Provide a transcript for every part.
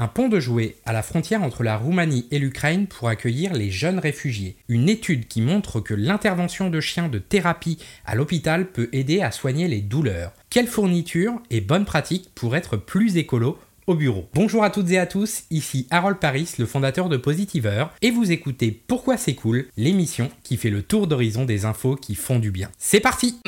Un pont de jouets à la frontière entre la Roumanie et l'Ukraine pour accueillir les jeunes réfugiés. Une étude qui montre que l'intervention de chiens de thérapie à l'hôpital peut aider à soigner les douleurs. Quelle fourniture et bonne pratique pour être plus écolo au bureau. Bonjour à toutes et à tous, ici Harold Paris, le fondateur de Positiver, et vous écoutez Pourquoi c'est cool, l'émission qui fait le tour d'horizon des infos qui font du bien. C'est parti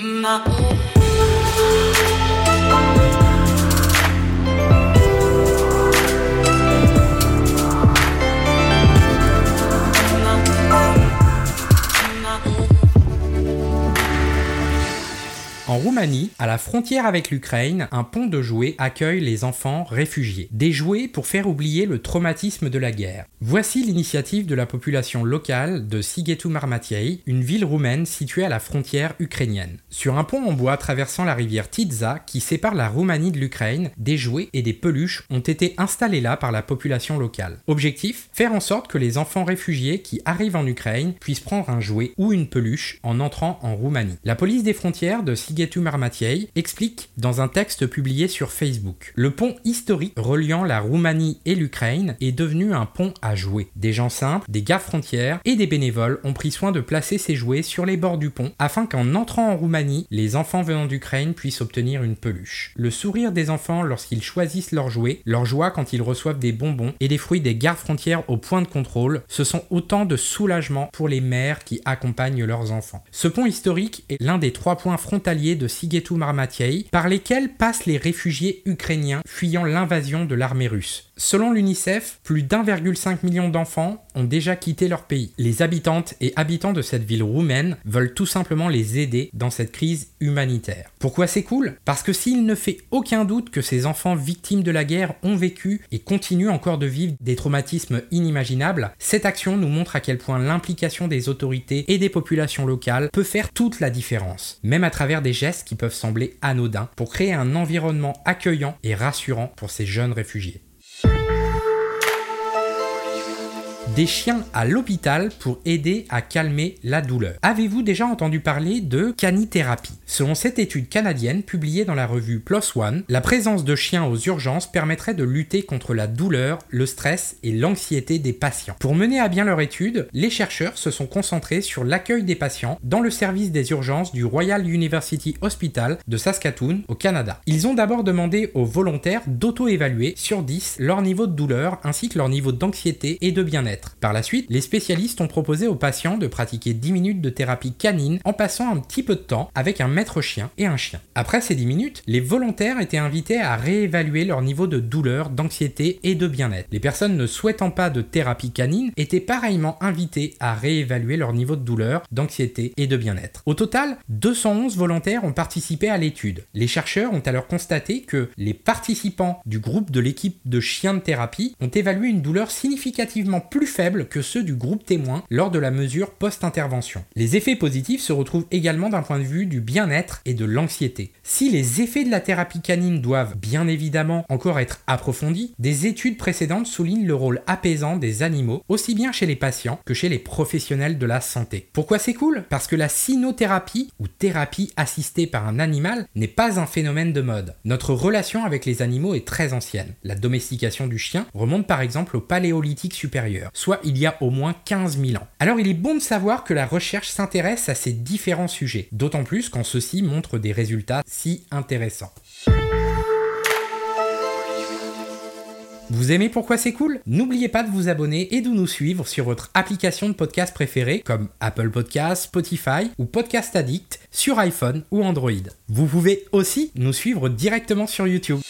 En Roumanie, à la frontière avec l'Ukraine, un pont de jouets accueille les enfants réfugiés. Des jouets pour faire oublier le traumatisme de la guerre. Voici l'initiative de la population locale de Sighetu Marmatiei, une ville roumaine située à la frontière ukrainienne. Sur un pont en bois traversant la rivière Tidza, qui sépare la Roumanie de l'Ukraine, des jouets et des peluches ont été installés là par la population locale. Objectif? Faire en sorte que les enfants réfugiés qui arrivent en Ukraine puissent prendre un jouet ou une peluche en entrant en Roumanie. La police des frontières de Marmatiei explique dans un texte publié sur Facebook. Le pont historique reliant la Roumanie et l'Ukraine est devenu un pont à jouets. Des gens simples, des gardes frontières et des bénévoles ont pris soin de placer ces jouets sur les bords du pont afin qu'en entrant en Roumanie, les enfants venant d'Ukraine puissent obtenir une peluche. Le sourire des enfants lorsqu'ils choisissent leurs jouets, leur joie quand ils reçoivent des bonbons et des fruits des gardes frontières au point de contrôle, ce sont autant de soulagement pour les mères qui accompagnent leurs enfants. Ce pont historique est l'un des trois points frontaliers de Sighetu Marmatiei, par lesquels passent les réfugiés ukrainiens fuyant l'invasion de l'armée russe. Selon l'UNICEF, plus d'1,5 million d'enfants ont déjà quitté leur pays. Les habitantes et habitants de cette ville roumaine veulent tout simplement les aider dans cette crise humanitaire. Pourquoi c'est cool? Parce que s'il ne fait aucun doute que ces enfants victimes de la guerre ont vécu et continuent encore de vivre des traumatismes inimaginables, cette action nous montre à quel point l'implication des autorités et des populations locales peut faire toute la différence, même à travers des gestes qui peuvent sembler anodins, pour créer un environnement accueillant et rassurant pour ces jeunes réfugiés. Des chiens à l'hôpital pour aider à calmer la douleur. Avez-vous déjà entendu parler de canithérapie? Selon cette étude canadienne publiée dans la revue PLOS ONE, la présence de chiens aux urgences permettrait de lutter contre la douleur, le stress et l'anxiété des patients. Pour mener à bien leur étude, les chercheurs se sont concentrés sur l'accueil des patients dans le service des urgences du Royal University Hospital de Saskatoon au Canada. Ils ont d'abord demandé aux volontaires d'auto-évaluer sur 10 leur niveau de douleur ainsi que leur niveau d'anxiété et de bien-être. Par la suite, les spécialistes ont proposé aux patients de pratiquer 10 minutes de thérapie canine en passant un petit peu de temps avec un maître chien et un chien. Après ces 10 minutes, les volontaires étaient invités à réévaluer leur niveau de douleur, d'anxiété et de bien-être. Les personnes ne souhaitant pas de thérapie canine étaient pareillement invitées à réévaluer leur niveau de douleur, d'anxiété et de bien-être. Au total, 211 volontaires ont participé à l'étude. Les chercheurs ont alors constaté que les participants du groupe de l'équipe de chiens de thérapie ont évalué une douleur significativement plus faibles que ceux du groupe témoin lors de la mesure post-intervention. Les effets positifs se retrouvent également d'un point de vue du bien-être et de l'anxiété. Si les effets de la thérapie canine doivent bien évidemment encore être approfondis, des études précédentes soulignent le rôle apaisant des animaux, aussi bien chez les patients que chez les professionnels de la santé. Pourquoi c'est cool? Parce que la cynothérapie, ou thérapie assistée par un animal, n'est pas un phénomène de mode. Notre relation avec les animaux est très ancienne. La domestication du chien remonte par exemple au paléolithique supérieur soit il y a au moins 15 000 ans. Alors il est bon de savoir que la recherche s'intéresse à ces différents sujets, d'autant plus quand ceux-ci montrent des résultats si intéressants. Vous aimez pourquoi c'est cool? N'oubliez pas de vous abonner et de nous suivre sur votre application de podcast préférée comme Apple Podcasts, Spotify ou Podcast Addict sur iPhone ou Android. Vous pouvez aussi nous suivre directement sur YouTube.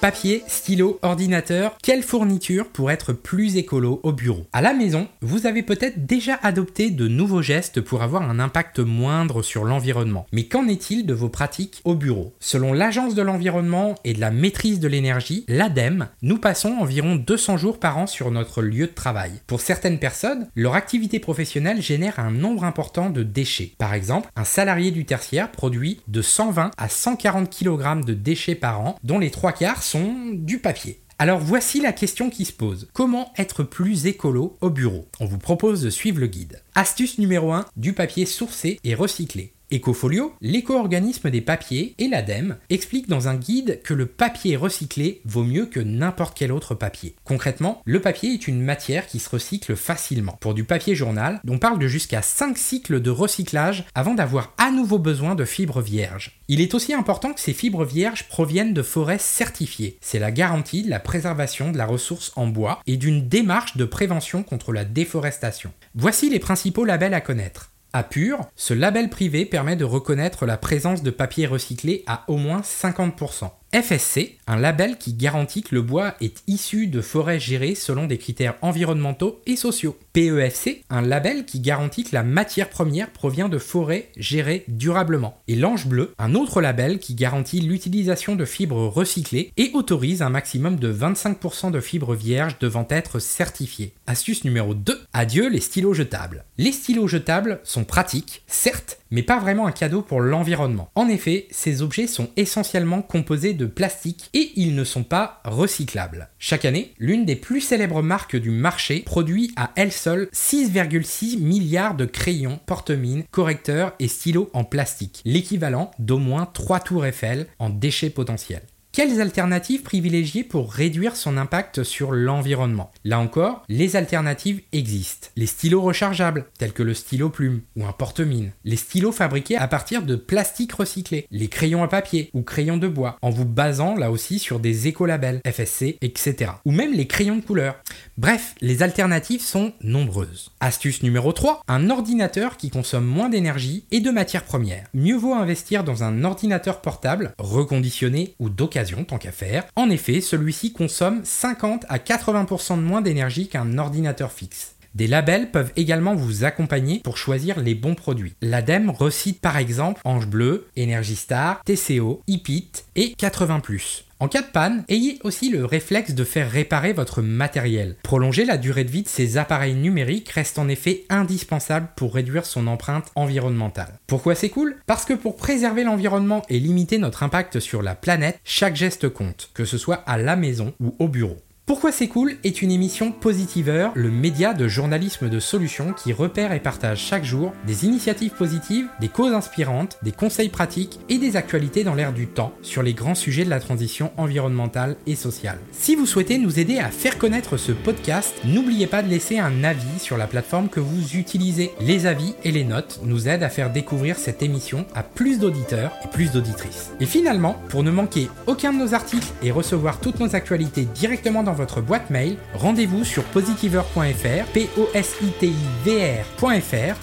Papier, stylo, ordinateur, quelle fourniture pour être plus écolo au bureau À la maison, vous avez peut-être déjà adopté de nouveaux gestes pour avoir un impact moindre sur l'environnement. Mais qu'en est-il de vos pratiques au bureau? Selon l'Agence de l'environnement et de la maîtrise de l'énergie, l'ADEME, nous passons environ 200 jours par an sur notre lieu de travail. Pour certaines personnes, leur activité professionnelle génère un nombre important de déchets. Par exemple, un salarié du tertiaire produit de 120 à 140 kg de déchets par an, dont les trois quarts du papier. Alors voici la question qui se pose. Comment être plus écolo au bureau? On vous propose de suivre le guide. Astuce numéro 1, du papier sourcé et recyclé. Ecofolio, l'éco-organisme des papiers et l'ADEME expliquent dans un guide que le papier recyclé vaut mieux que n'importe quel autre papier. Concrètement, le papier est une matière qui se recycle facilement. Pour du papier journal, on parle de jusqu'à 5 cycles de recyclage avant d'avoir à nouveau besoin de fibres vierges. Il est aussi important que ces fibres vierges proviennent de forêts certifiées. C'est la garantie de la préservation de la ressource en bois et d'une démarche de prévention contre la déforestation. Voici les principaux labels à connaître. À Pur, ce label privé permet de reconnaître la présence de papier recyclé à au moins 50%. FSC, un label qui garantit que le bois est issu de forêts gérées selon des critères environnementaux et sociaux. PEFC, un label qui garantit que la matière première provient de forêts gérées durablement. Et l'Ange Bleu, un autre label qui garantit l'utilisation de fibres recyclées et autorise un maximum de 25% de fibres vierges devant être certifiées. Astuce numéro 2, adieu les stylos jetables. Les stylos jetables sont pratiques, certes, mais pas vraiment un cadeau pour l'environnement. En effet, ces objets sont essentiellement composés de plastique et ils ne sont pas recyclables. Chaque année, l'une des plus célèbres marques du marché produit à elle seule 6,6 milliards de crayons, porte-mines, correcteurs et stylos en plastique, l'équivalent d'au moins 3 tours Eiffel en déchets potentiels. Quelles alternatives privilégier pour réduire son impact sur l'environnement? Là encore, les alternatives existent. Les stylos rechargeables, tels que le stylo plume ou un porte-mine. Les stylos fabriqués à partir de plastique recyclé. Les crayons à papier ou crayons de bois, en vous basant là aussi sur des écolabels, FSC, etc. Ou même les crayons de couleur. Bref, les alternatives sont nombreuses. Astuce numéro 3, un ordinateur qui consomme moins d'énergie et de matières premières. Mieux vaut investir dans un ordinateur portable, reconditionné ou d'occasion tant qu'à faire. En effet, celui-ci consomme 50 à 80% de moins d'énergie qu'un ordinateur fixe. Des labels peuvent également vous accompagner pour choisir les bons produits. L'ADEME recite par exemple Ange Bleu, Energy Star, TCO, IPIT et 80+. En cas de panne, ayez aussi le réflexe de faire réparer votre matériel. Prolonger la durée de vie de ces appareils numériques reste en effet indispensable pour réduire son empreinte environnementale. Pourquoi c'est cool? Parce que pour préserver l'environnement et limiter notre impact sur la planète, chaque geste compte, que ce soit à la maison ou au bureau. Pourquoi c'est cool est une émission Positiveur, le média de journalisme de solutions qui repère et partage chaque jour des initiatives positives, des causes inspirantes, des conseils pratiques et des actualités dans l'air du temps sur les grands sujets de la transition environnementale et sociale. Si vous souhaitez nous aider à faire connaître ce podcast, n'oubliez pas de laisser un avis sur la plateforme que vous utilisez. Les avis et les notes nous aident à faire découvrir cette émission à plus d'auditeurs et plus d'auditrices. Et finalement, pour ne manquer aucun de nos articles et recevoir toutes nos actualités directement dans votre boîte mail, rendez-vous sur positiver.fr, p o s i t i v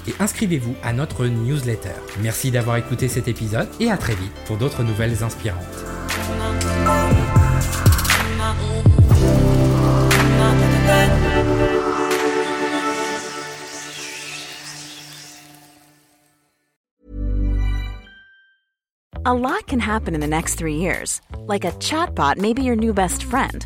et inscrivez-vous à notre newsletter. Merci d'avoir écouté cet épisode et à très vite pour d'autres nouvelles inspirantes. A lot can happen in the next three years. Like a chatbot may be your new best friend.